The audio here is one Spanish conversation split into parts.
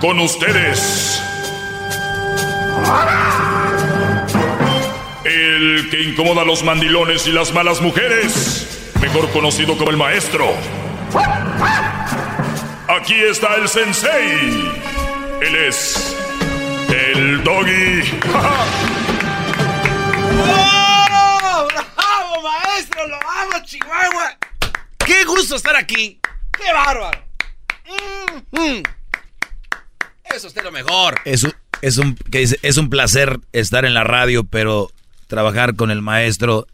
Con ustedes. El que incomoda a los mandilones y las malas mujeres. Mejor conocido como el maestro. Aquí está el sensei. Él es. El doggy. ¡Bravo, maestro! ¡Lo amo, Chihuahua! ¡Qué gusto estar aquí! ¡Qué bárbaro! Mm, mm. Eso es lo mejor. Es un, es, un, que es un placer estar en la radio, pero trabajar con el maestro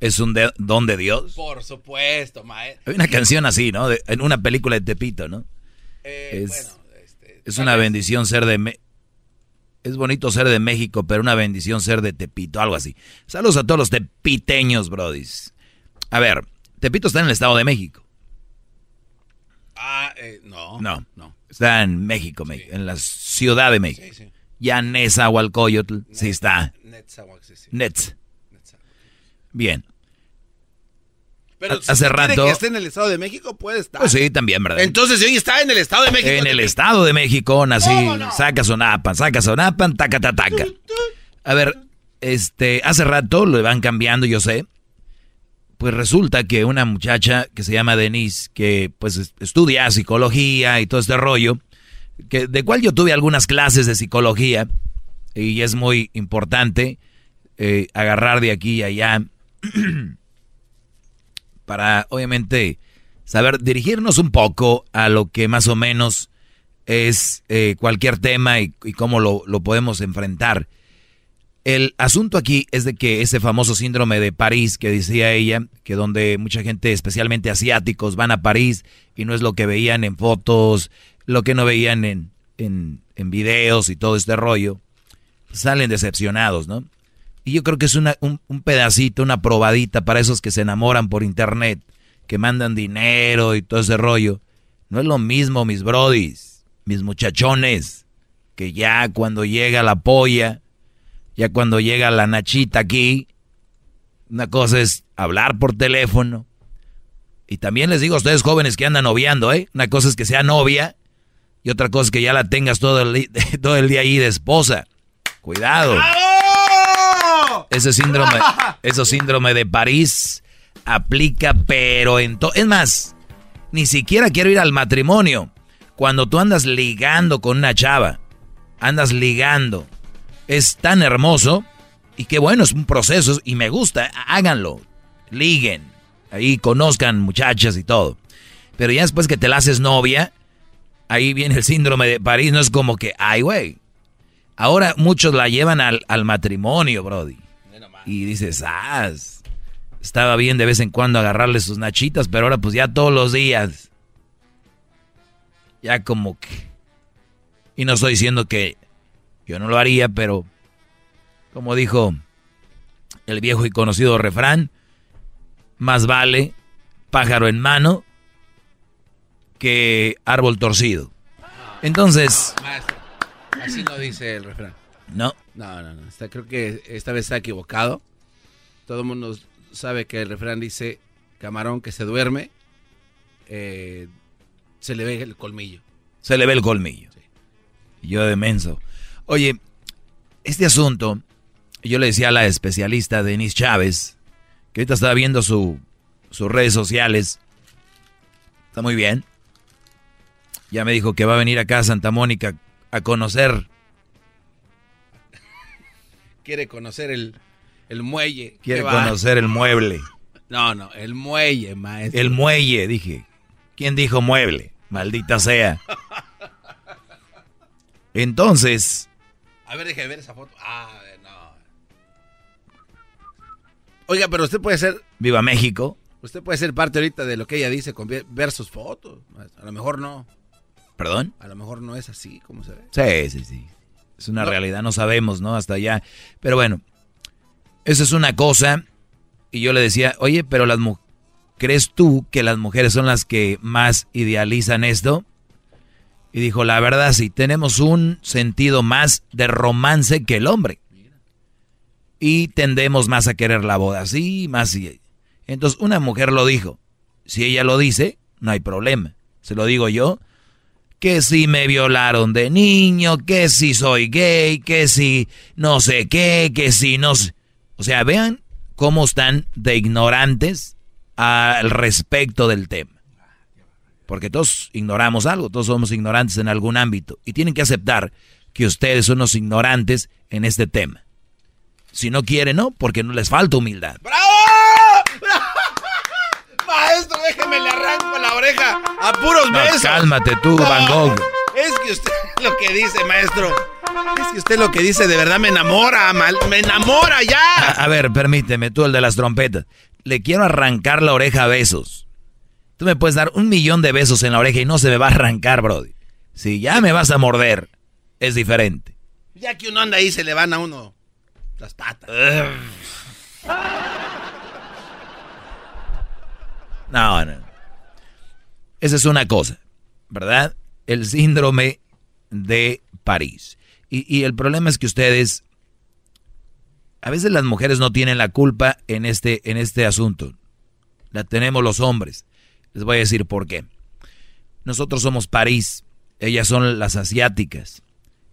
es un de, don de Dios. Por supuesto, maestro. Hay una canción así, ¿no? De- en una película de Tepito, ¿no? Eh, es bueno, este, es una vez. bendición ser de... Me- es bonito ser de México, pero una bendición ser de Tepito, algo así. Saludos a todos los tepiteños, brodis. A ver, Tepito está en el Estado de México. Ah, eh, no. No. No. Está en México, me- en la Ciudad de México. Sí, sí. Ya Nezahualcóyotl, sí está. Netzahuac, sí, sí. Nets. Netzahuac. Bien. Pero Hace si quiere rato- que esté en el Estado de México, puede estar. Pues sí, también, ¿verdad? Entonces, si hoy está en el Estado de México. en el Estado de México, nací, ¿Cómo no? saca sonapan, saca sonapan, taca, taca, taca. A ver, este, hace rato lo van cambiando, yo sé. Pues resulta que una muchacha que se llama Denise, que pues es- estudia psicología y todo este rollo, que, de cual yo tuve algunas clases de psicología, y es muy importante eh, agarrar de aquí y allá para obviamente saber dirigirnos un poco a lo que más o menos es eh, cualquier tema y, y cómo lo, lo podemos enfrentar. El asunto aquí es de que ese famoso síndrome de París que decía ella, que donde mucha gente, especialmente asiáticos, van a París y no es lo que veían en fotos, lo que no veían en, en, videos y todo este rollo, salen decepcionados, ¿no? Y yo creo que es una, un, un pedacito, una probadita para esos que se enamoran por internet, que mandan dinero y todo ese rollo. No es lo mismo, mis brodis, mis muchachones, que ya cuando llega la polla, ya cuando llega la nachita aquí, una cosa es hablar por teléfono. Y también les digo a ustedes jóvenes que andan noviando, ¿eh? Una cosa es que sea novia y otra cosa es que ya la tengas todo el, di- todo el día ahí de esposa. Cuidado. Ese síndrome, ese síndrome de París aplica, pero en todo. Es más, ni siquiera quiero ir al matrimonio. Cuando tú andas ligando con una chava, andas ligando, es tan hermoso y qué bueno, es un proceso y me gusta, háganlo, liguen, ahí conozcan muchachas y todo. Pero ya después que te la haces novia, ahí viene el síndrome de París, no es como que, ay, güey. Ahora muchos la llevan al, al matrimonio, Brody. Y dices, ah, estaba bien de vez en cuando agarrarle sus nachitas, pero ahora pues ya todos los días. Ya como que... Y no estoy diciendo que yo no lo haría, pero como dijo el viejo y conocido refrán, más vale pájaro en mano que árbol torcido. Entonces, así no dice el refrán. no, No, no, no. Está, creo que esta vez está equivocado. Todo el mundo sabe que el refrán dice camarón que se duerme, eh, se le ve el colmillo. se le ve el colmillo. Y Yo de menso. Oye, este asunto, yo le decía a la especialista Denise Chávez, que ahorita estaba viendo su, sus redes sociales. Está muy bien. Ya me dijo que va a venir acá a Santa Mónica a conocer. Quiere conocer el, el muelle. Quiere conocer el mueble. No, no, el muelle, maestro. El muelle, dije. ¿Quién dijo mueble? Maldita sea. Entonces. A ver, déjeme ver esa foto. Ah, no. Oiga, pero usted puede ser. Viva México. Usted puede ser parte ahorita de lo que ella dice con ver sus fotos. A lo mejor no. ¿Perdón? A lo mejor no es así como se ve. Sí, sí, sí. Es una realidad, no sabemos, ¿no? Hasta allá. Pero bueno, eso es una cosa. Y yo le decía, oye, pero las ¿crees tú que las mujeres son las que más idealizan esto? Y dijo, la verdad sí, tenemos un sentido más de romance que el hombre. Y tendemos más a querer la boda, sí, más. Entonces una mujer lo dijo. Si ella lo dice, no hay problema. Se lo digo yo. Que si me violaron de niño, que si soy gay, que si no sé qué, que si no sé. O sea, vean cómo están de ignorantes al respecto del tema. Porque todos ignoramos algo, todos somos ignorantes en algún ámbito. Y tienen que aceptar que ustedes son los ignorantes en este tema. Si no quieren, no, porque no les falta humildad. ¡Bravo! Maestro, déjeme le arranco la oreja a puros besos. cálmate tú, Van Gogh. Es que usted lo que dice, maestro. Es que usted lo que dice de verdad me enamora, mal, me enamora ya. A, a ver, permíteme, tú el de las trompetas. Le quiero arrancar la oreja a besos. Tú me puedes dar un millón de besos en la oreja y no se me va a arrancar, Brody. Si ya me vas a morder, es diferente. Ya que uno anda ahí, se le van a uno las patas. No, no. Esa es una cosa, ¿verdad? El síndrome de París. Y, y, el problema es que ustedes, a veces las mujeres no tienen la culpa en este, en este asunto. La tenemos los hombres. Les voy a decir por qué. Nosotros somos París, ellas son las asiáticas.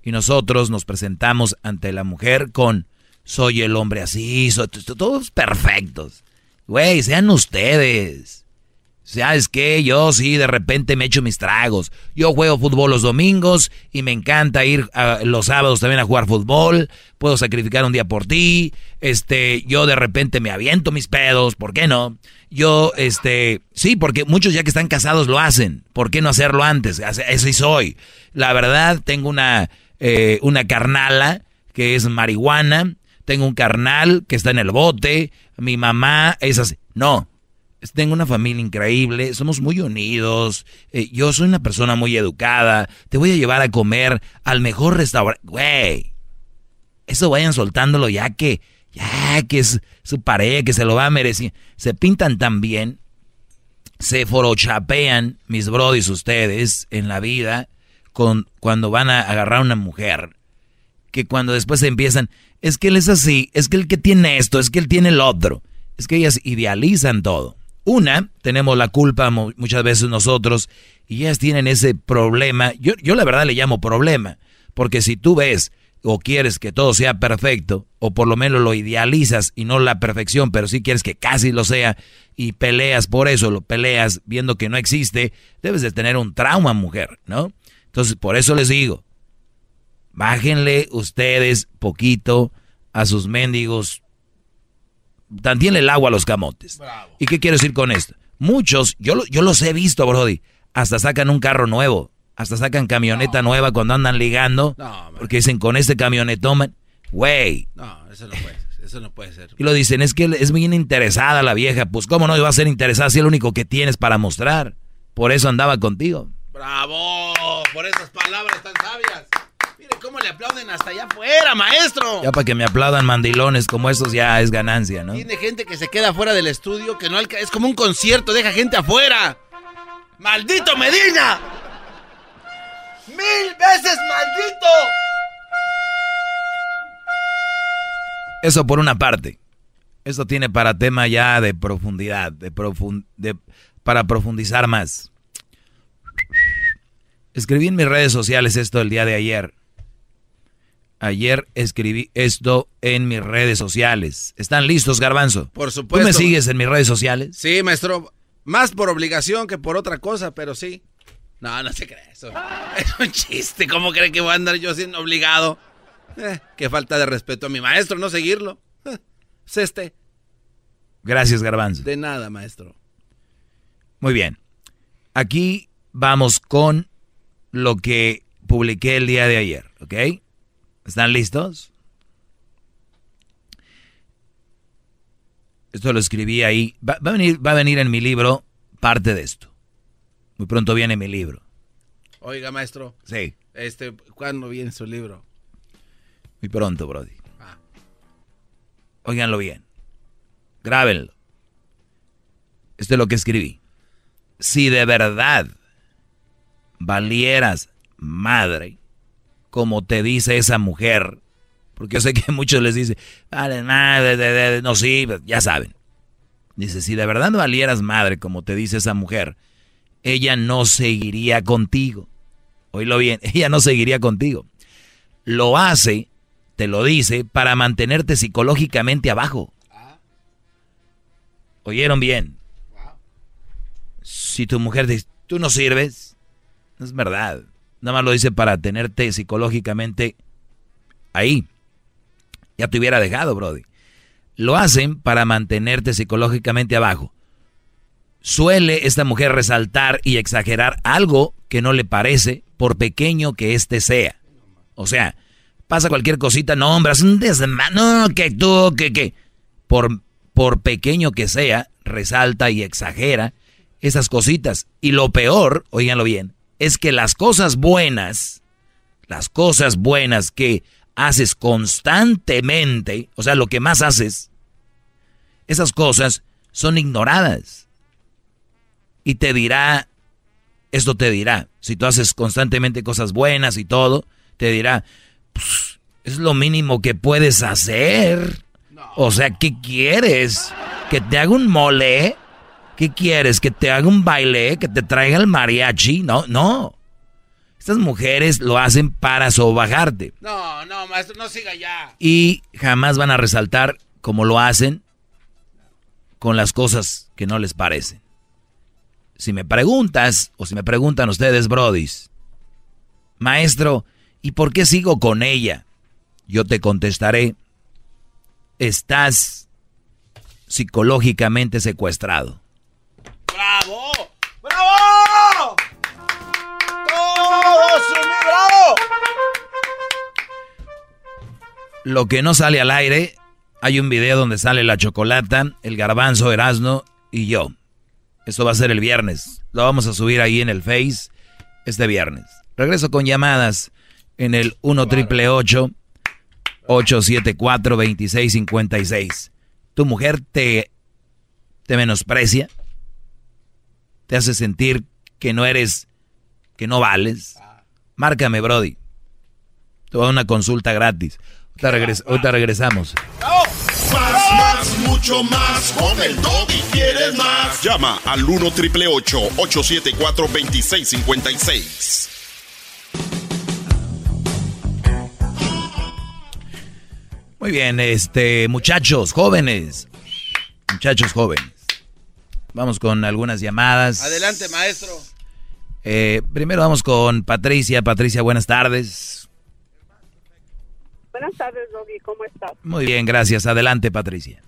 Y nosotros nos presentamos ante la mujer con soy el hombre así, todos perfectos. Güey, sean ustedes. ¿Sabes qué? Yo sí, de repente me echo mis tragos. Yo juego fútbol los domingos y me encanta ir los sábados también a jugar fútbol. Puedo sacrificar un día por ti. Este, yo de repente me aviento mis pedos, ¿por qué no? Yo, este, sí, porque muchos ya que están casados lo hacen. ¿Por qué no hacerlo antes? Así soy. La verdad, tengo una, eh, una carnala que es marihuana. Tengo un carnal que está en el bote. Mi mamá es así. No, tengo una familia increíble, somos muy unidos, eh, yo soy una persona muy educada, te voy a llevar a comer al mejor restaurante. Güey, eso vayan soltándolo ya que, ya que es su pareja, que se lo va a merecer. Se pintan tan bien, se forochapean, mis brodis, ustedes, en la vida, con, cuando van a agarrar a una mujer, que cuando después empiezan, es que él es así, es que el que tiene esto, es que él tiene el otro. Es que ellas idealizan todo. Una, tenemos la culpa muchas veces nosotros y ellas tienen ese problema. Yo, yo la verdad le llamo problema, porque si tú ves o quieres que todo sea perfecto, o por lo menos lo idealizas y no la perfección, pero sí quieres que casi lo sea, y peleas por eso, lo peleas viendo que no existe, debes de tener un trauma, mujer, ¿no? Entonces, por eso les digo, bájenle ustedes poquito a sus mendigos también el agua a los camotes. ¿Y qué quiero decir con esto? Muchos, yo, yo los he visto, Brody, hasta sacan un carro nuevo, hasta sacan camioneta nueva cuando andan ligando, porque dicen, con este camionetón, güey. No, eso no puede ser. Eso no puede ser. Y lo dicen, es que es bien interesada la vieja. Pues, ¿cómo no iba a ser interesada si es lo único que tienes para mostrar? Por eso andaba contigo. ¡Bravo! Por esas palabras tan sabias. ¿Cómo le aplauden hasta allá afuera, maestro? Ya para que me aplaudan mandilones como esos ya es ganancia, ¿no? Tiene gente que se queda fuera del estudio, que no es como un concierto, deja gente afuera. ¡Maldito Medina! ¡Mil veces maldito! Eso por una parte. Eso tiene para tema ya de profundidad, de, de para profundizar más. Escribí en mis redes sociales esto el día de ayer. Ayer escribí esto en mis redes sociales. ¿Están listos, Garbanzo? Por supuesto. ¿Tú me sigues en mis redes sociales? Sí, maestro. Más por obligación que por otra cosa, pero sí. No, no se cree eso. Es un chiste. ¿Cómo cree que voy a andar yo siendo obligado? Eh, qué falta de respeto a mi maestro, no seguirlo. Eh, es este. Gracias, Garbanzo. De nada, maestro. Muy bien. Aquí vamos con lo que publiqué el día de ayer, ¿ok? ¿Están listos? Esto lo escribí ahí. Va, a venir, va a venir en mi libro parte de esto. Muy pronto viene mi libro. Oiga, maestro. Sí. Este, ¿cuándo viene su libro? Muy pronto, Brody. Ah. Óiganlo bien. Grábenlo. Esto es lo que escribí. Si de verdad valieras madre, como te dice esa mujer, porque yo sé que muchos les dicen, vale, no, sí, ya saben. Dice, si de verdad valieras madre, como te dice esa mujer, ella no seguiría contigo. Oílo bien, ella no seguiría contigo. Lo hace, te lo dice, para mantenerte psicológicamente abajo. ¿Oyeron bien? Si tu mujer dice, tú no sirves, no es verdad. Nada más lo dice para tenerte psicológicamente ahí. Ya te hubiera dejado, Brody. Lo hacen para mantenerte psicológicamente abajo. Suele esta mujer resaltar y exagerar algo que no le parece, por pequeño que éste sea. O sea, pasa cualquier cosita, nombras un desmano, que tú, que, que. Por, por pequeño que sea, resalta y exagera esas cositas. Y lo peor, oíganlo bien, es que las cosas buenas, las cosas buenas que haces constantemente, o sea, lo que más haces, esas cosas son ignoradas. Y te dirá, esto te dirá, si tú haces constantemente cosas buenas y todo, te dirá, pues, es lo mínimo que puedes hacer. O sea, ¿qué quieres? ¿Que te haga un mole? ¿Qué quieres? ¿Que te haga un baile? ¿Que te traiga el mariachi? No, no. Estas mujeres lo hacen para sobajarte. No, no, maestro, no siga ya. Y jamás van a resaltar como lo hacen con las cosas que no les parecen. Si me preguntas, o si me preguntan ustedes, brodis, maestro, ¿y por qué sigo con ella? Yo te contestaré, estás psicológicamente secuestrado. Lo que no sale al aire, hay un video donde sale la chocolata, el garbanzo, Erasno y yo. Esto va a ser el viernes. Lo vamos a subir ahí en el Face este viernes. Regreso con llamadas en el 1 triple 874 2656. ¿Tu mujer te, te menosprecia? te hace sentir que no eres, que no vales, márcame, Brody. Te voy a una consulta gratis. Ahorita, regresamos. Más, más, mucho más. Con el y quieres más. Llama al 1 triple 874 2656. Muy bien, este, muchachos, jóvenes. Muchachos jóvenes. Vamos con algunas llamadas. Adelante, maestro. Eh, primero vamos con Patricia. Patricia, buenas tardes. Buenas tardes, Doggy. ¿Cómo estás? Muy bien, gracias. Adelante, Patricia.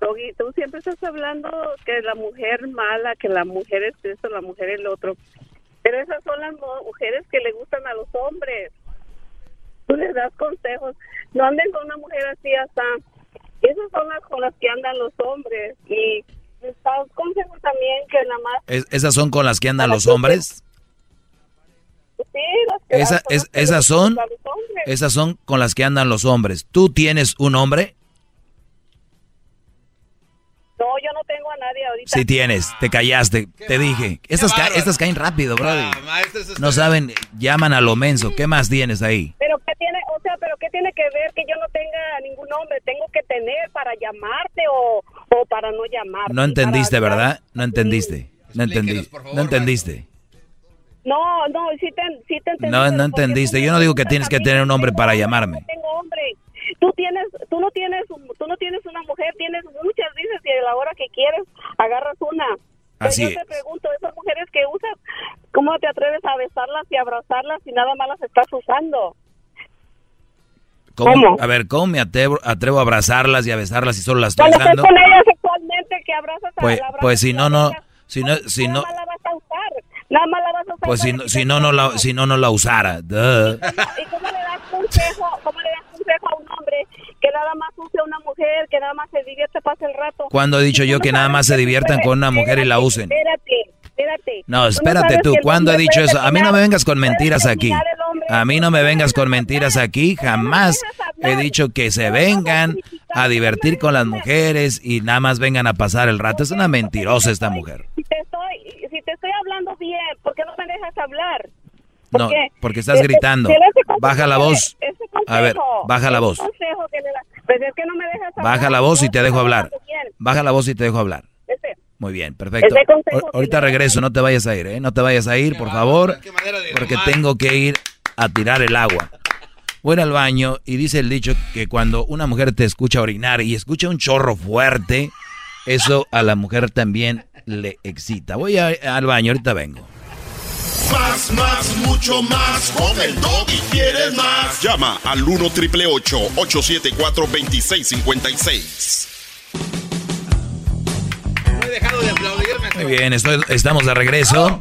Doggy, tú siempre estás hablando que la mujer mala, que la mujer es esto, la mujer es el otro. Pero esas son las mujeres que le gustan a los hombres. Tú les das consejos. No anden con una mujer así hasta esas son las con las que andan los hombres. Y está consejo también que nada más... ¿Esas son con las que andan los hombres? Sí, las Esa, es, esas son esas son con las que andan los hombres. ¿Tú tienes un hombre? No, yo no tengo a nadie ahorita. Sí tienes, te callaste, te dije. Estas, estas caen rápido, brother. no saben, llaman a lo menso. ¿Qué más tienes ahí? Pero qué tiene, o sea, pero qué tiene que ver que yo no tenga ningún hombre, tengo que tener para llamarte o, o para no llamarte. No entendiste, ¿verdad? No entendiste. No entendiste. No entendiste. No, no, sí te, sí te entendí. No, no entendiste. Yo no digo que tienes que tener un hombre para llamarme. Tengo hombre. Tú tienes, tú no tienes, tú no tienes una mujer, tienes muchas, dices, y a la hora que quieres agarras una. Así yo te pregunto, esas mujeres que usas, ¿cómo te atreves a besarlas y abrazarlas si nada más las estás usando? ¿Cómo? A ver, ¿cómo me atrevo, atrevo, a abrazarlas y a besarlas si solo las estoy Cuando usando? con ellas sexualmente, que abrazas pues, a la Pues si no, no, si no, si no la vas a usar. Nada más la vas a usar. Pues si no, si no, no la, si no, no la usara. Duh. ¿Y cómo le das consejo, cómo le das consejo a un hombre que nada más use a una mujer, que nada más se divierte, pase el rato? ¿Cuándo he dicho yo que nada más se diviertan con una mujer y la usen? Espérate, espérate. No, espérate tú. ¿Cuándo he dicho eso? A mí no me vengas con mentiras aquí. A mí no me vengas con mentiras aquí. Jamás he dicho que se vengan a divertir con las mujeres y nada más vengan a pasar el rato. Es una mentirosa esta mujer. Si te estoy, si te estoy hablando bien, ¿por no hablar? No, porque estás gritando. Baja la voz. A ver, baja la voz. Baja la voz y te dejo hablar. Baja la voz y te dejo hablar. Muy bien, perfecto. Ahorita regreso, no te vayas a ir, ¿eh? No te vayas a ir, por favor, porque tengo que ir a tirar el agua. Voy al baño y dice el dicho que cuando una mujer te escucha orinar y escucha un chorro fuerte, eso a la mujer también le excita. Voy al baño, ahorita vengo. Más, más, mucho más. Con el y quieres más. Llama al 1 triple 874 2656. No he dejado de aplaudirme. Muy bien, estamos de regreso.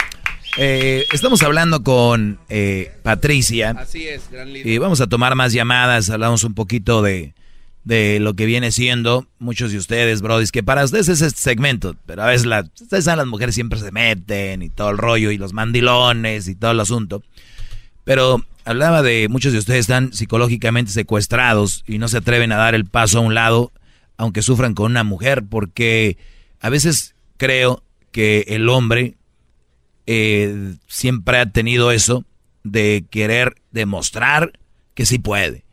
Eh, estamos hablando con eh, Patricia. Así es, gran líder. Y vamos a tomar más llamadas. Hablamos un poquito de, de lo que viene siendo muchos de ustedes, brodis, que para ustedes es este segmento, pero a veces las mujeres siempre se meten y todo el rollo y los mandilones y todo el asunto. Pero hablaba de muchos de ustedes están psicológicamente secuestrados y no se atreven a dar el paso a un lado, aunque sufran con una mujer, porque a veces creo que el hombre eh, siempre ha tenido eso de querer demostrar que sí puede.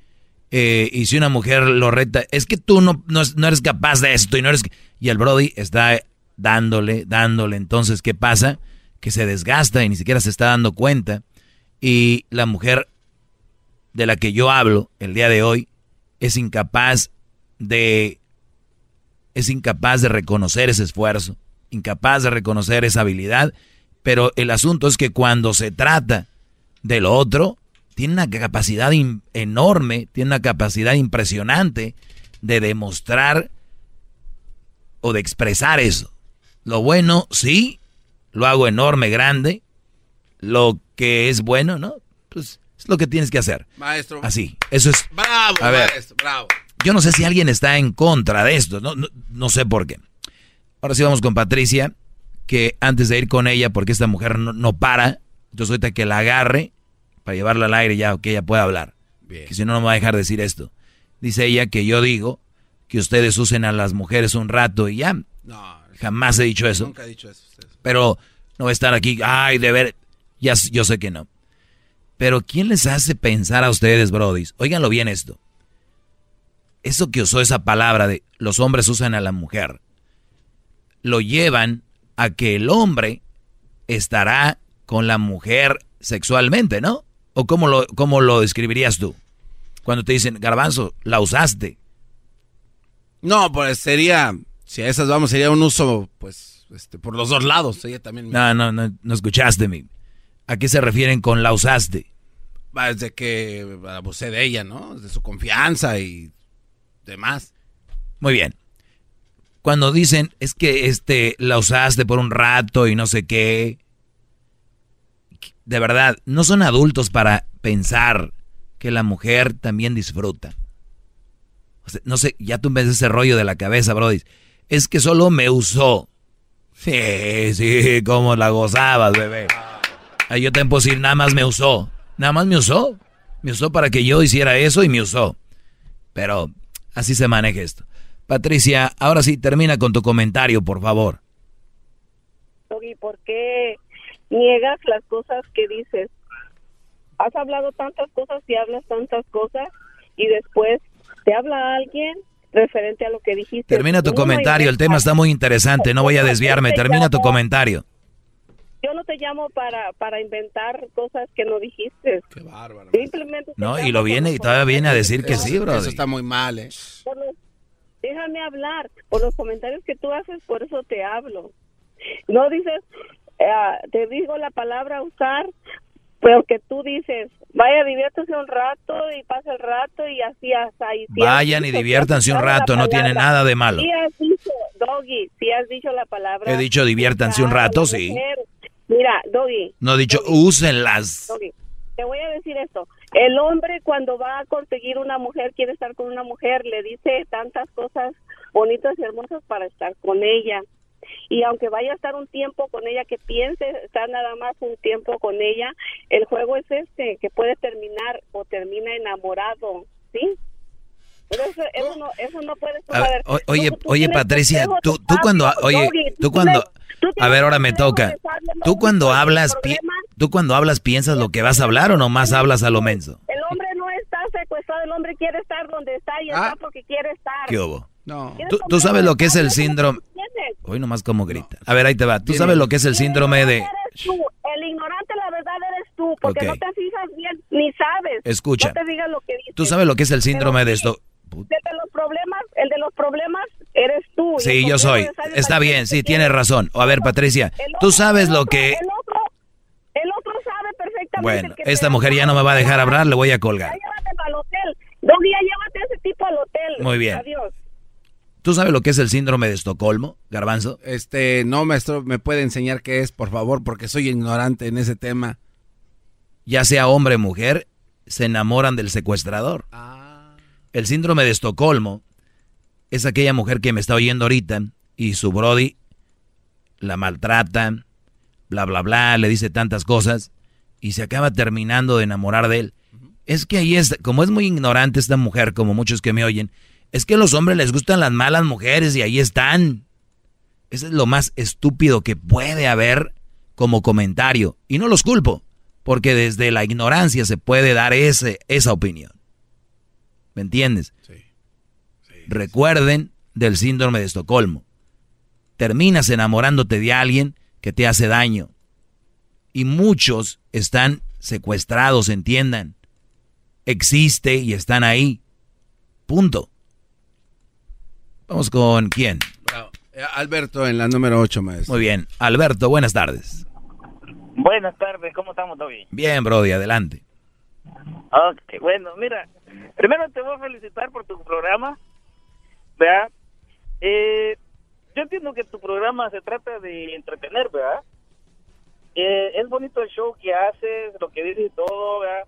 Eh, y si una mujer lo reta, es que tú no, no, eres capaz de esto y no eres... Y el Brody está dándole, dándole. Entonces, ¿qué pasa? Que se desgasta y ni siquiera se está dando cuenta. Y la mujer de la que yo hablo el día de hoy es incapaz de... Es incapaz de reconocer ese esfuerzo, incapaz de reconocer esa habilidad pero el asunto es que cuando se trata del otro, tiene una capacidad enorme, tiene una capacidad impresionante de demostrar o de expresar eso. Lo bueno, sí, lo hago enorme, grande. Lo que es bueno, ¿no? Pues es lo que tienes que hacer. Maestro. Así, eso es. Bravo, a ver, maestro, bravo. Yo no sé si alguien está en contra de esto, no, no, no sé por qué. Ahora sí vamos con Patricia que antes de ir con ella, porque esta mujer no, para, entonces ahorita que la agarre para llevarla al aire ya, que ella pueda hablar. Que si no, no me va a dejar decir esto. Dice ella que yo digo que ustedes usen a las mujeres un rato y ya. No, jamás he dicho eso. Nunca he dicho eso. Pero no va a estar aquí, ay, de ver, ya, yo sé que no. Pero ¿quién les hace pensar a ustedes, brodis? Óiganlo bien esto. Eso que usó esa palabra de los hombres usan a la mujer, lo llevan a que el hombre estará con la mujer sexualmente, ¿no? ¿O cómo lo, cómo lo describirías tú? Cuando te dicen, garbanzo, la usaste. No, pues sería, si a esas vamos, sería un uso, pues, este, por los dos lados. Ella también. No, no, no, no escuchaste, mi. ¿A qué se refieren con la usaste? Desde que abusé de ella, ¿no? De su confianza y demás. Muy bien cuando dicen es que este la usaste por un rato y no sé qué. De verdad, no son adultos para pensar que la mujer también disfruta. no sé, ya tú ves ese rollo de la cabeza, Brody. Es que solo me usó. Sí, sí, como la gozabas, bebé. Ahí yo te puedo nada más me usó. Nada más me usó. Me usó para que yo hiciera eso y me usó. Pero así se maneja esto. Patricia, ahora sí, termina con tu comentario, por favor. ¿Y ¿por qué niegas las cosas que dices? Has hablado tantas cosas y hablas tantas cosas y después te habla alguien referente a lo que dijiste. Termina tu comentario, el tema está muy interesante, no voy a desviarme, termina tu comentario. yo no te llamo para, para inventar cosas que no dijiste. Qué bárbaro. Simplemente te No, y lo viene, y todavía viene a decir que sí, bro. Eso está muy mal, ¿eh? por los- déjame hablar. Por los comentarios que tú haces, por eso te hablo. No dices, eh, te digo la palabra usar, pero que tú dices, vaya, diviértase un rato y pasa el rato y así hasta ahí. Vayan y diviértanse un rato, no tiene nada de malo. Sí has dicho, Doggy, sí has dicho la palabra. He dicho diviértanse un rato, sí. Mira, Doggy. No he dicho Doggy, úsenlas. Doggy, Te voy a decir esto. El hombre cuando va a conseguir una mujer, quiere estar con una mujer, le dice tantas cosas bonitas y hermosas para estar con ella. Y aunque vaya a estar un tiempo con ella, que piense estar nada más un tiempo con ella, el juego es este, que puede terminar o termina enamorado, ¿sí? Pero eso, eso no, eso no puede ver, oye, Tú- tú oye, Patricia, tú, tú cuando, oye, tú cuando, a ver, ahora me toca. Tú cuando hablas, tú cuando hablas piensas lo que vas a hablar o nomás hablas a lo menso. El hombre no está secuestrado, el hombre quiere estar donde está y Ah. está porque quiere estar. ¿Qué hubo? No. ¿Quieres Tú, sabes lo que es el síndrome. Hoy nomás como grita. A ver, ahí te va. Tú sabes lo que es el síndrome de... El ignorante, la verdad, eres tú, porque no te fijas bien, ni sabes. Escucha. No te digas lo que dices. Tú sabes lo que es el síndrome Pero de esto. El de los problemas, el de los problemas eres tú. Sí, yo soy. Está bien, sí, tienes razón. A ver, Patricia, El tú otro- sabes lo otro- que... El otro, el otro sabe perfectamente. Bueno, esta mujer ya no me va a dejar hablar, le voy a colgar. Ya llévate al hotel. Dos días llévate a ese tipo al hotel. Muy bien. Adiós. ¿Tú sabes lo que es el síndrome de Estocolmo, Garbanzo? Este, no, maestro, ¿me puede enseñar qué es, por favor? Porque soy ignorante en ese tema. Ya sea hombre o mujer, se enamoran del secuestrador. El síndrome de Estocolmo es aquella mujer que me está oyendo ahorita y su brody la maltrata, bla, bla, bla, le dice tantas cosas y se acaba terminando de enamorar de él. Es que ahí es, como es muy ignorante esta mujer, como muchos que me oyen, es que a los hombres les gustan las malas mujeres y ahí están. Eso es lo más estúpido que puede haber como comentario. Y no los culpo, porque desde la ignorancia se puede dar ese, esa opinión. ¿Me entiendes? Recuerden del síndrome de Estocolmo. Terminas enamorándote de alguien que te hace daño. Y muchos están secuestrados, entiendan. Existe y están ahí. Punto. Vamos con quién. Bravo. Eh, Alberto en la número 8, maestro. Muy bien. Alberto, buenas tardes. Buenas tardes, ¿cómo estamos, Toby? Bien, Brody, adelante. Ok, bueno, mira, primero te voy a felicitar por tu programa, ¿verdad? Eh, yo entiendo que tu programa se trata de entretener, ¿verdad? Eh, es bonito el show que haces, lo que dices y todo, ¿verdad?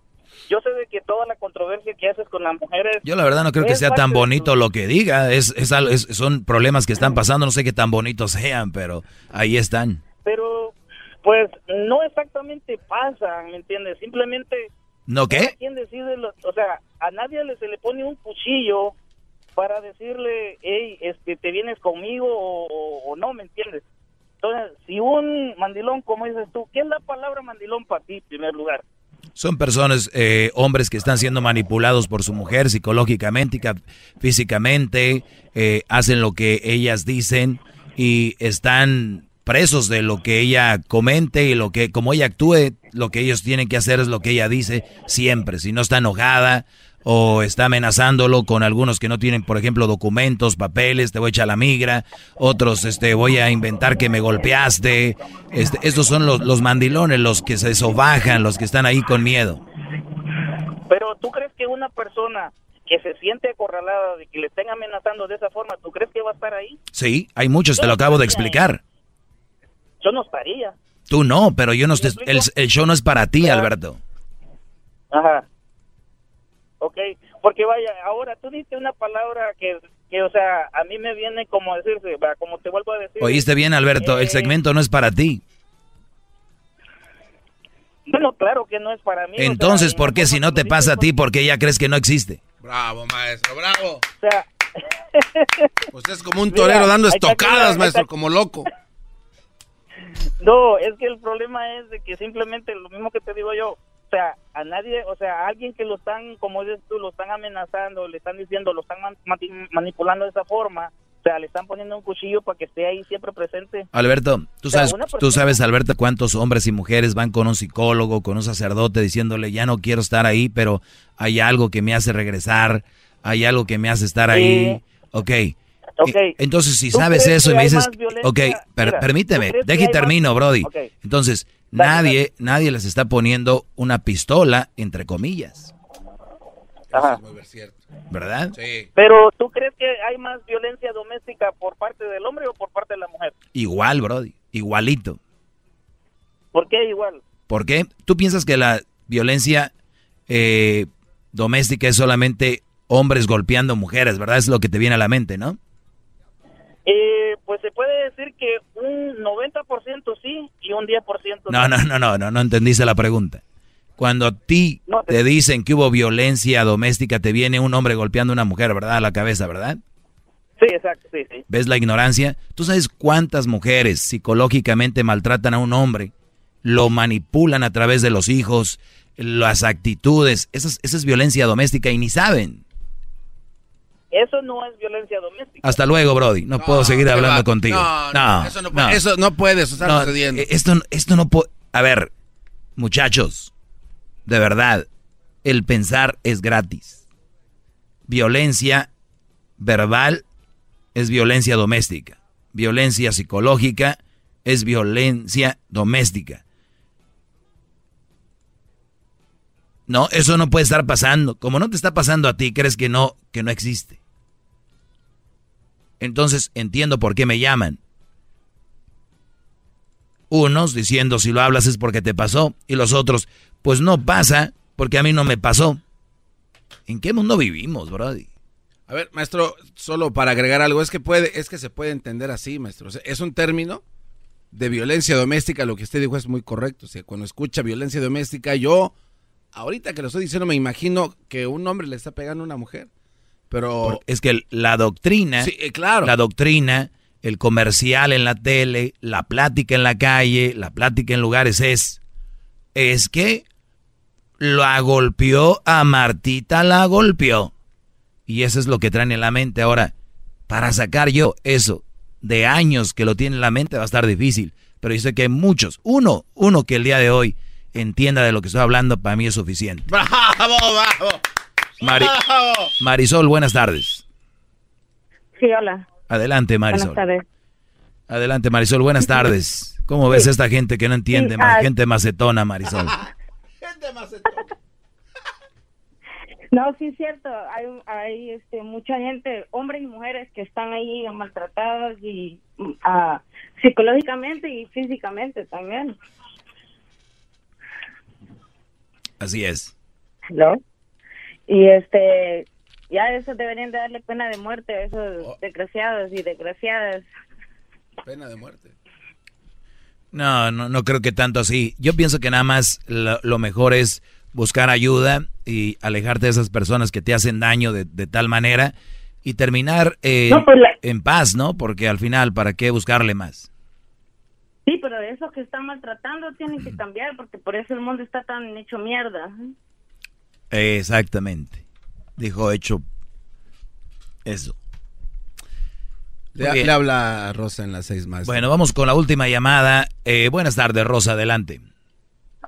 Yo sé de que toda la controversia que haces con las mujeres... Yo la verdad no creo que sea tan bonito lo que diga. Es, es, es- son problemas que están pasando, no sé qué tan bonitos sean, pero ahí están. Pero, pues, no exactamente pasa, ¿me entiendes? Simplemente... ¿No qué? quien decide, lo- o sea, a nadie le, se le pone un cuchillo para decirle, hey, este, te vienes conmigo o, o- o no, ¿me entiendes? Entonces, si un mandilón, como dices tú, ¿qué es la palabra mandilón para ti, en primer lugar? Son personas, eh, hombres que están siendo manipulados por su mujer psicológicamente y ca- físicamente, eh, hacen lo que ellas dicen y están presos de lo que ella comente y lo que, como ella actúe, lo que ellos tienen que hacer es lo que ella dice siempre. Si no está enojada o está amenazándolo con algunos que no tienen, por ejemplo, documentos, papeles, te voy a echar la migra, otros, este, voy a inventar que me golpeaste. Este, estos son los, los mandilones, los que se sobajan, los que están ahí con miedo. Pero tú crees que una persona que se siente acorralada de que le estén amenazando de esa forma, ¿tú crees que va a estar ahí? Sí, hay muchos, te lo acabo de explicar. Yo no estaría. Tú no, pero yo no estoy, el, el show no es para ti. Alberto. Ajá. Ok, porque vaya, ahora tú diste una palabra que, que, o sea, a mí me viene como decirse, como te vuelvo a decir. Oíste bien, Alberto, el Eh, segmento no es para ti. Bueno, claro que no es para mí. o sea, Entonces, ¿por qué si no te pasa a ti, por qué ya crees que no existe? Bravo, maestro, bravo. O sea, Usted es como un Mira, torero dando estocadas, que maestro, como loco. no, es que el problema es de que simplemente lo mismo que te digo yo, o sea, a nadie, o sea, a alguien que lo están, como dices tú, lo están amenazando, le están diciendo, lo están man- manipulando de esa forma, o sea, le están poniendo un cuchillo para que esté ahí siempre presente. Alberto, tú sabes, tú sabes, Alberto, cuántos hombres y mujeres van con un psicólogo, con un sacerdote diciéndole, ya no quiero estar ahí, pero hay algo que me hace regresar, hay algo que me hace estar ahí. Ok. Okay. Entonces, si sabes eso y me dices, ok, permíteme, deje y termino, Brody. Entonces, nadie, nadie les está poniendo una pistola, entre comillas. Ajá. ¿Verdad? Sí. Pero ¿tú crees que hay más violencia doméstica por parte del hombre o por parte de la mujer? Igual, Brody, igualito. ¿Por qué igual? ¿Por qué? ¿Tú piensas que la violencia eh, doméstica es solamente hombres golpeando mujeres, verdad? Es lo que te viene a la mente, ¿no? Eh, pues se puede decir que un 90% sí y un 10% no. No, no, no, no, no, no entendiste la pregunta. Cuando a ti te... dicen que hubo violencia doméstica, te viene un hombre golpeando a una mujer, ¿verdad? A la cabeza, ¿verdad? Sí, exacto, sí, sí. ¿Ves la ignorancia? ¿Tú sabes cuántas mujeres psicológicamente maltratan a un hombre? Lo manipulan a través de los hijos, las actitudes. Esa es, esa es violencia doméstica y ni saben. Eso no es violencia doméstica. Hasta luego, Brody. No, puedo seguir hablando contigo. No, eso no, puede, eso no puede estar sucediendo. Esto, esto no puede... A ver, muchachos, de verdad, el pensar es gratis. Violencia verbal es violencia doméstica. Violencia psicológica es violencia doméstica. No, eso no puede estar pasando. Como no te está pasando a ti, crees que no, que no existe. Entonces entiendo por qué me llaman. Unos diciendo si lo hablas es porque te pasó y los otros pues no pasa porque a mí no me pasó. ¿En qué mundo vivimos, Brody? A ver, maestro, solo para agregar algo, es que puede, es que se puede entender así, maestro. es un término de violencia doméstica, lo que usted dijo es muy correcto. O sea, cuando escucha violencia doméstica, yo, ahorita que lo estoy diciendo, me imagino que un hombre le está pegando a una mujer. Pero. es que la doctrina. Sí, eh, claro. La doctrina, el comercial en la tele, la plática en la calle, la plática en lugares es. Es que la golpeó a Martita, la golpeó. Y eso es lo que traen en la mente. Ahora, para sacar yo eso de años que lo tiene en la mente va a estar difícil. Pero yo sé que muchos, uno, uno que el día de hoy entienda de lo que estoy hablando, para mí es suficiente. ¡Bravo, bravo! Marisol, buenas tardes. Sí, hola. Adelante, Marisol. Buenas tardes. Adelante, Marisol, buenas tardes. ¿Cómo ves a esta gente que no entiende? Ah, gente macetona, Marisol. No, sí es cierto. Hay, hay este, mucha gente, hombres y mujeres, que están ahí maltratados y uh, psicológicamente y físicamente también. Así es. ¿No? Y este, ya eso deberían de darle pena de muerte a esos oh. desgraciados y desgraciadas. Pena de muerte. No, no, no creo que tanto así. Yo pienso que nada más lo, mejor es buscar ayuda y alejarte de esas personas que te hacen daño de, tal manera y terminar eh, pues en paz, ¿no? Porque al final, ¿para qué buscarle más? Sí, pero esos que están maltratando tienen que cambiar porque por eso el mundo está tan hecho mierda. Exactamente. Dijo hecho eso. Le, habla Rosa en las seis más. Bueno, vamos con la última llamada. Eh, buenas tardes, Rosa, adelante.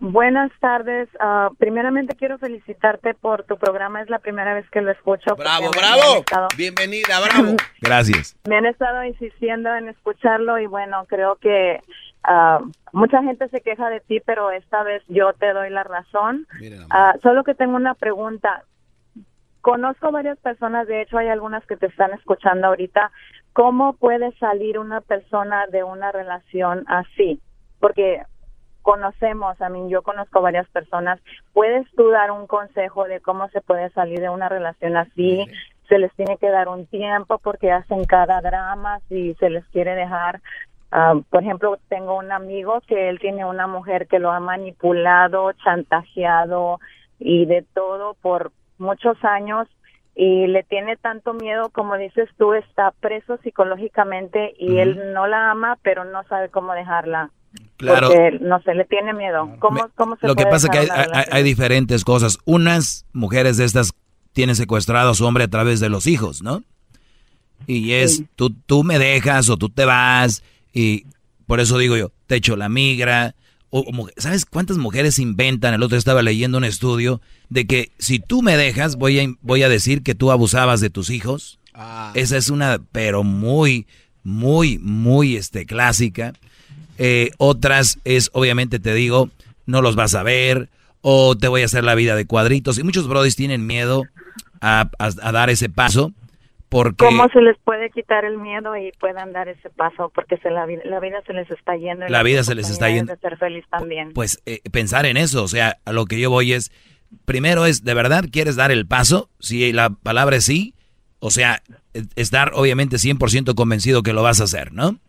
Buenas tardes. Ah, primeramente quiero felicitarte por tu programa. Es la primera vez que lo escucho. Bravo, bravo. Bienvenida, bravo. Gracias. Me han estado insistiendo en escucharlo y bueno, creo que ah, mucha gente se queja de ti, pero esta vez yo te doy la razón. Uh, solo que tengo una pregunta. Conozco varias personas, de hecho hay algunas que te están escuchando ahorita, ¿cómo puede salir una persona de una relación así? Porque conocemos, a mí yo conozco varias personas, ¿puedes tú dar un consejo de cómo se puede salir de una relación así? Se les tiene que dar un tiempo porque hacen cada drama si se les quiere dejar. Ah, por ejemplo, tengo un amigo que él tiene una mujer que lo ha manipulado, chantajeado y de todo por muchos años y le tiene tanto miedo, como dices tú, está preso psicológicamente y él no la ama, pero no sabe cómo dejarla. Claro. Porque, no se le tiene miedo. ¿Cómo, cómo se Lo que pasa es que hay, diferentes cosas. Unas mujeres de estas tienen secuestrado a su hombre a través de los hijos, ¿no? Y es, tú, tú me dejas o tú te vas. Y por eso digo yo, te echo la migra. O, ¿Sabes cuántas mujeres inventan? El otro estaba leyendo un estudio de que si tú me dejas, voy a, voy a decir que tú abusabas de tus hijos. Ah. Esa es una, pero muy, muy, muy este, clásica. Eh, otras es, obviamente te digo, no los vas a ver o te voy a hacer la vida de cuadritos. Y muchos brodis tienen miedo a, dar ese paso porque... ¿Cómo se les puede quitar el miedo y puedan dar ese paso? Porque se la, la vida se les está yendo. La vida se les está yendo. De ser feliz también. Pues eh, pensar en eso, o sea, a lo que yo voy es, primero es, ¿de verdad quieres dar el paso? Si la palabra es sí, o sea, estar obviamente 100% convencido que lo vas a hacer, ¿no?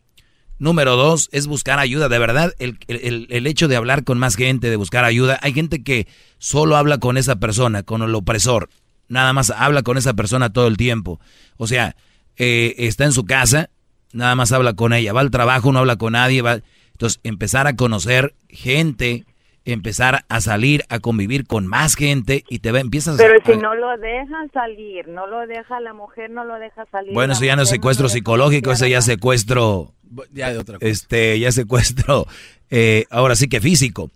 Número dos es buscar ayuda. De verdad, el, el, hecho de hablar con más gente, de buscar ayuda. Hay gente que solo habla con esa persona, con el opresor. Nada más habla con esa persona todo el tiempo. O sea, eh, está en su casa, nada más habla con ella. Va al trabajo, no habla con nadie. Va... Entonces, empezar a conocer gente empezar a salir, a convivir con más gente y te va, empiezas Pero si no lo dejan salir, no lo deja la mujer, no lo deja salir. Bueno, eso ya no es secuestro psicológico, ese ya secuestro, ya de otra cosa. este, ya secuestro, eh, ahora sí que físico,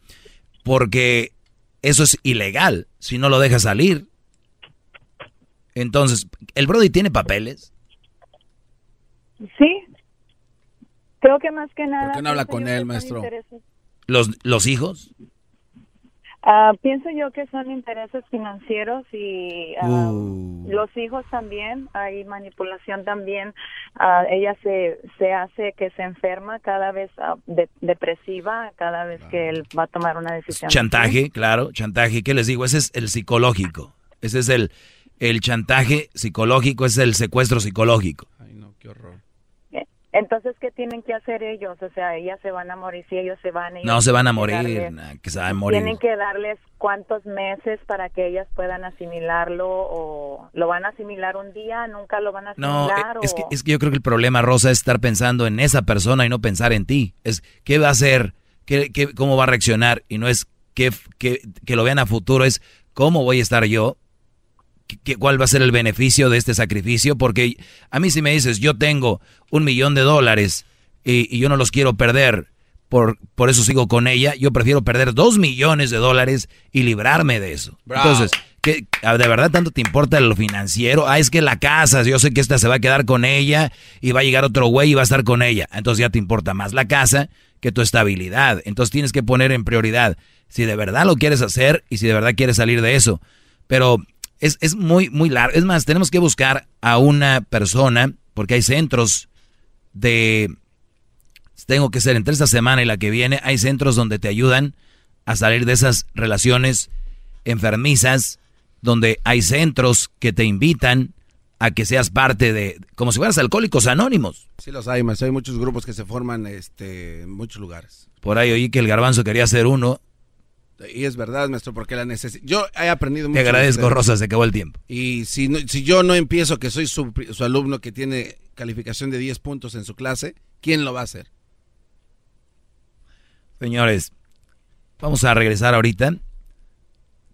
porque eso es ilegal si no lo deja salir. Entonces, ¿el Brody tiene papeles? Sí. Creo que más que nada. ¿Por qué no habla con él, maestro? ¿Los, ¿Los hijos? Ah, pienso yo que son intereses financieros y ah, uh. los hijos también, hay manipulación también. Uh, ella se, se hace que se enferma cada vez depresiva, cada vez que él va a tomar una decisión. Chantaje, claro, chantaje. ¿Qué les digo? Ese es el psicológico. Ese es el, el chantaje psicológico, es el secuestro psicológico. Ay, no, qué horror. Entonces, ¿qué tienen que hacer ellos? O sea, ellas se van a morir, si ellos se van... no se van a morir, que se van a morir. Tienen que darles cuántos meses para que ellas puedan asimilarlo o lo van a asimilar un día, nunca lo van a asimilar. No, es, que, es que yo creo que el problema, Rosa, es estar pensando en esa persona y no pensar en ti. Es qué va a hacer, qué, qué, cómo va a reaccionar y no es que, que, que lo vean a futuro, es cómo voy a estar yo cuál va a ser el beneficio de este sacrificio, porque a mí si me dices, yo tengo un millón de dólares y, yo no los quiero perder, por, por eso sigo con ella, yo prefiero perder dos millones de dólares y librarme de eso. Entonces, ¿qué, ¿de verdad tanto te importa lo financiero? Ah, es que la casa, yo sé que esta se va a quedar con ella y va a llegar otro güey y va a estar con ella. Entonces ya te importa más la casa que tu estabilidad. Entonces tienes que poner en prioridad si de verdad lo quieres hacer y si de verdad quieres salir de eso. Pero es, es muy, muy largo. Es más, tenemos que buscar a una persona, porque hay centros de... Tengo que ser entre esta semana y la que viene, hay centros donde te ayudan a salir de esas relaciones enfermizas, donde hay centros que te invitan a que seas parte de, como si fueras alcohólicos anónimos. Sí los hay, más hay muchos grupos que se forman este, en muchos lugares. Por ahí oí que el garbanzo quería ser uno y es verdad, maestro, porque la necesidad. Yo he aprendido mucho. Te agradezco, Rosa, se acabó el tiempo. Y si, si yo no empiezo, que soy su, alumno que tiene calificación de 10 puntos en su clase, ¿quién lo va a hacer? Señores, vamos a regresar ahorita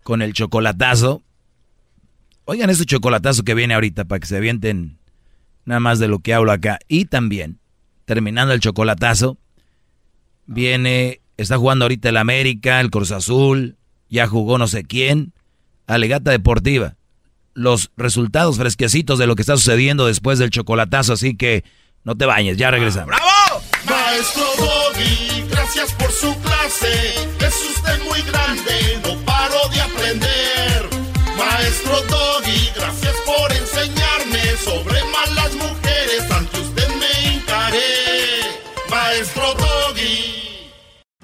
con el chocolatazo. Oigan ese chocolatazo que viene ahorita para que se avienten nada más de lo que hablo acá. Y también, terminando el chocolatazo, viene Está jugando ahorita el América, el Cruz Azul, ya jugó no sé quién. Alegata deportiva. Los resultados fresquecitos de lo que está sucediendo después del chocolatazo, así que no te bañes, ya regresamos. ¡Bravo! Maestro Doggy, gracias por su clase. Es usted muy grande, no paro de aprender. Maestro Doggy,